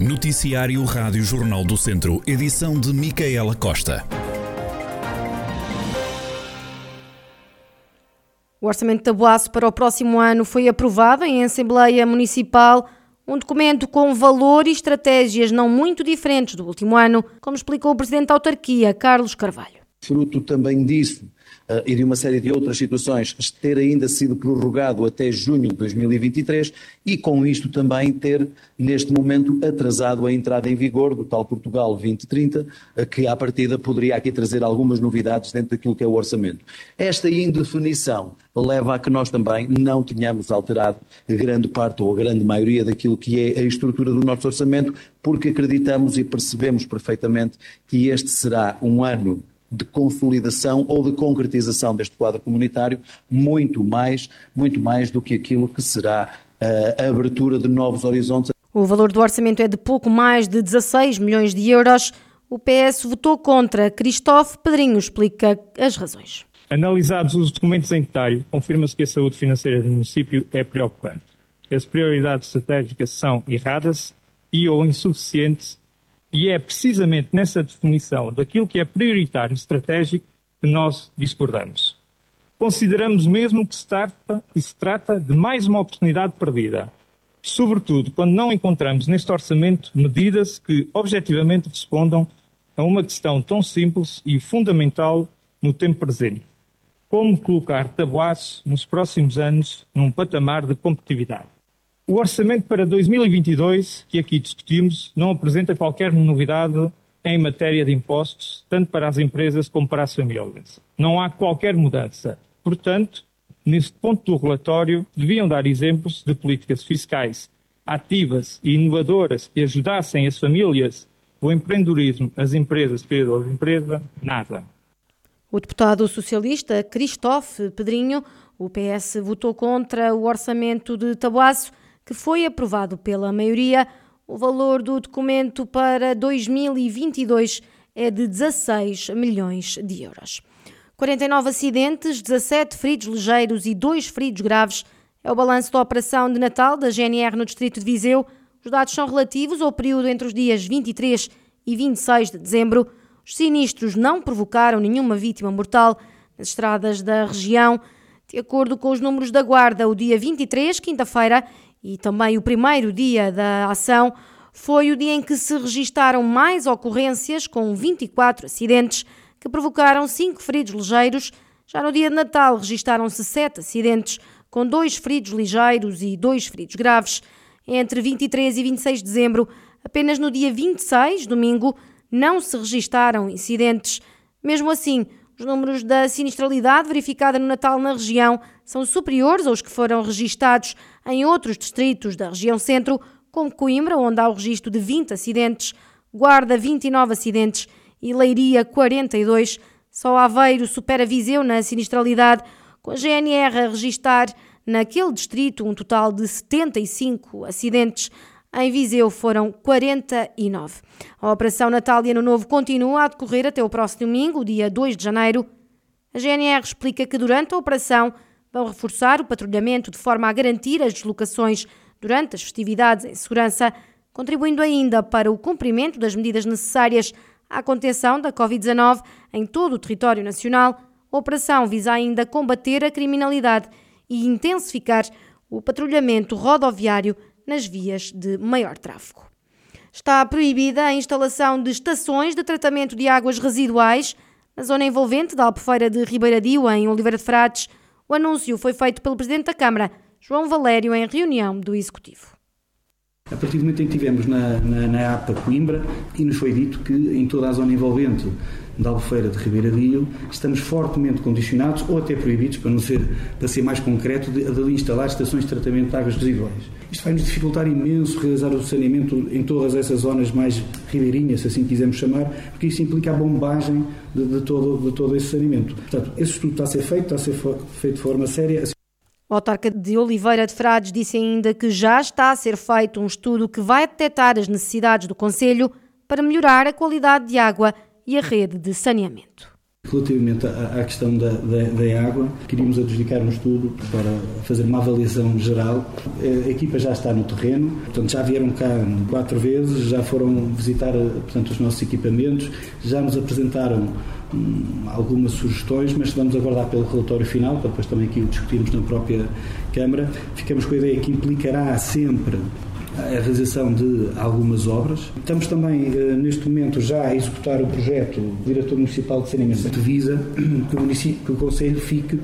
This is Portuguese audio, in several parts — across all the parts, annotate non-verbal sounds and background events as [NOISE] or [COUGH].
Noticiário Rádio Jornal do Centro, edição de Micaela Costa. O Orçamento de Tabuaço para o próximo ano foi aprovado em Assembleia Municipal, um documento com valor e estratégias não muito diferentes do último ano, como explicou o Presidente da Autarquia, Carlos Carvalho. Fruto também disso uh, e de uma série de outras situações, ter ainda sido prorrogado até junho de 2023 e com isto também ter, neste momento, atrasado a entrada em vigor do tal Portugal 2030, uh, que à partida poderia aqui trazer algumas novidades dentro daquilo que é o orçamento. Esta indefinição leva a que nós também não tenhamos alterado grande parte ou a grande maioria daquilo que é a estrutura do nosso orçamento, porque acreditamos e percebemos perfeitamente que este será um ano de consolidação ou de concretização deste quadro comunitário, muito mais, muito mais do que aquilo que será eh, a abertura de novos horizontes. O valor do orçamento é de pouco mais de 16 milhões de euros. O PS votou contra. Cristóvão Pedrinho explica as razões. Analisados os documentos em detalhe, confirma-se que a saúde financeira do município é preocupante. As prioridades estratégicas são erradas e ou insuficientes e é precisamente nessa definição daquilo que é prioritário e estratégico que nós discordamos. Consideramos mesmo que se trata, que se trata de mais uma oportunidade perdida, sobretudo quando não encontramos neste orçamento medidas que objetivamente respondam a uma questão tão simples e fundamental no tempo presente. Como colocar Tabuaço nos próximos anos num patamar de competitividade? O orçamento para 2022, que aqui discutimos, não apresenta qualquer novidade em matéria de impostos, tanto para as empresas como para as famílias. Não há qualquer mudança. Portanto, neste ponto do relatório, deviam dar exemplos de políticas fiscais ativas e inovadoras que ajudassem as famílias, o empreendedorismo, as empresas, pela empresa, nada. O deputado socialista Cristóvão Pedrinho, o PS, votou contra o orçamento de Tabuaço que foi aprovado pela maioria, o valor do documento para 2022 é de 16 milhões de euros. 49 acidentes, 17 feridos ligeiros e 2 feridos graves é o balanço da operação de Natal da GNR no distrito de Viseu. Os dados são relativos ao período entre os dias 23 e 26 de dezembro. Os sinistros não provocaram nenhuma vítima mortal nas estradas da região. De acordo com os números da Guarda, o dia 23, quinta-feira, e também o primeiro dia da ação foi o dia em que se registaram mais ocorrências, com 24 acidentes que provocaram 5 feridos ligeiros. Já no dia de Natal registaram-se 7 acidentes, com 2 feridos ligeiros e 2 feridos graves. Entre 23 e 26 de dezembro, apenas no dia 26, domingo, não se registaram incidentes. Mesmo assim, os números da sinistralidade verificada no Natal na região são superiores aos que foram registados em outros distritos da região centro, como Coimbra, onde há o registro de 20 acidentes, Guarda 29 acidentes e Leiria 42. Só Aveiro supera Viseu na sinistralidade, com a GNR a registar naquele distrito um total de 75 acidentes. Em Viseu foram 49. A Operação Natália no Novo continua a decorrer até o próximo domingo, dia 2 de janeiro. A GNR explica que durante a operação vão reforçar o patrulhamento de forma a garantir as deslocações durante as festividades em segurança, contribuindo ainda para o cumprimento das medidas necessárias à contenção da Covid-19 em todo o território nacional. A operação visa ainda combater a criminalidade e intensificar o patrulhamento rodoviário nas vias de maior tráfego. Está proibida a instalação de estações de tratamento de águas residuais na zona envolvente da Albufeira de Ribeiradio, em Oliveira de Frades. O anúncio foi feito pelo Presidente da Câmara, João Valério, em reunião do Executivo. A partir do momento em que estivemos na, na, na APA Coimbra e nos foi dito que em toda a zona envolvente da Albufeira de Ribeira Rio estamos fortemente condicionados ou até proibidos, para não ser, para ser mais concreto, de, de instalar estações de tratamento de águas residuais. Isto vai nos dificultar imenso realizar o saneamento em todas essas zonas mais ribeirinhas, se assim quisermos chamar, porque isso implica a bombagem de, de, todo, de todo esse saneamento. Portanto, esse estudo está a ser feito, está a ser feito de forma séria. O autarca de Oliveira de Frades disse ainda que já está a ser feito um estudo que vai detectar as necessidades do Conselho para melhorar a qualidade de água e a rede de saneamento. Relativamente à, questão da, da, da, água, queríamos adjudicar um estudo para fazer uma avaliação geral. A equipa já está no terreno, portanto já vieram cá quatro vezes, já foram visitar portanto, os nossos equipamentos, já nos apresentaram hum, algumas sugestões, mas vamos aguardar pelo relatório final, para depois também aqui o discutirmos na própria Câmara. Ficamos com a ideia que implicará sempre a realização de algumas obras. Estamos também, eh, neste momento, já a executar o projeto do Diretor Municipal de Saneamento que visa [CLEARS THROAT] que o, município, que o Conselho fique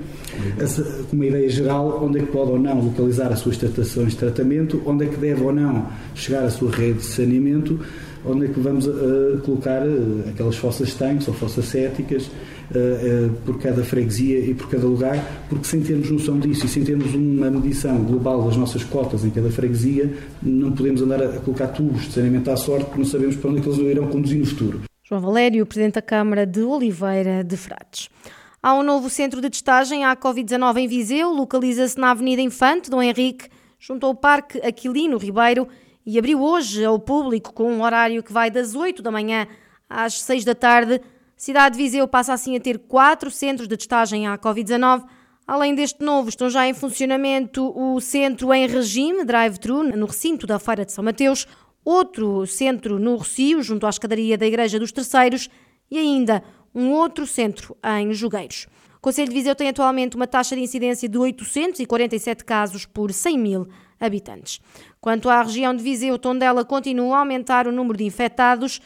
com uma ideia geral onde é que pode ou não localizar as suas estações de tratamento, onde é que deve ou não chegar a sua rede de saneamento, onde é que vamos uh, colocar uh, aquelas fossas tanques ou fossas céticas, uh, por cada freguesia e por cada lugar, porque sem termos noção disso e sem termos uma medição global das nossas cotas em cada freguesia, não podemos andar a colocar tubos de saneamento à sorte porque não sabemos para onde é que eles irão conduzir no futuro. João Valério, Presidente da Câmara de Oliveira de Frades. Há um novo centro de testagem à Covid-19 em Viseu, localiza-se na Avenida Infante, Dom Henrique, junto ao Parque Aquilino Ribeiro, e abriu hoje ao público com um horário que vai das 8 da manhã às 6 da tarde. Cidade de Viseu passa assim a ter quatro centros de testagem à Covid-19. Além deste novo, estão já em funcionamento o centro em regime drive-thru no recinto da Feira de São Mateus, outro centro no Rocio, junto à escadaria da Igreja dos Terceiros, e ainda um outro centro em Jogueiros. O Conselho de Viseu tem atualmente uma taxa de incidência de 847 casos por 100 mil habitantes. Quanto à região de Viseu, Tondela continua a aumentar o número de infectados.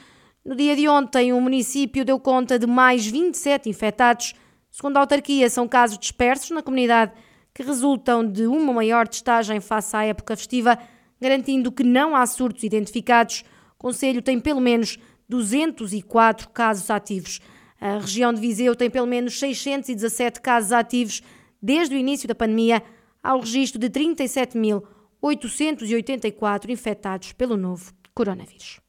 No dia de ontem, o município deu conta de mais 27 infectados. Segundo a autarquia, são casos dispersos na comunidade que resultam de uma maior testagem face à época festiva, garantindo que não há surtos identificados. O Conselho tem pelo menos 204 casos ativos. A região de Viseu tem pelo menos 617 casos ativos desde o início da pandemia, ao registro de 37.884 infectados pelo novo coronavírus.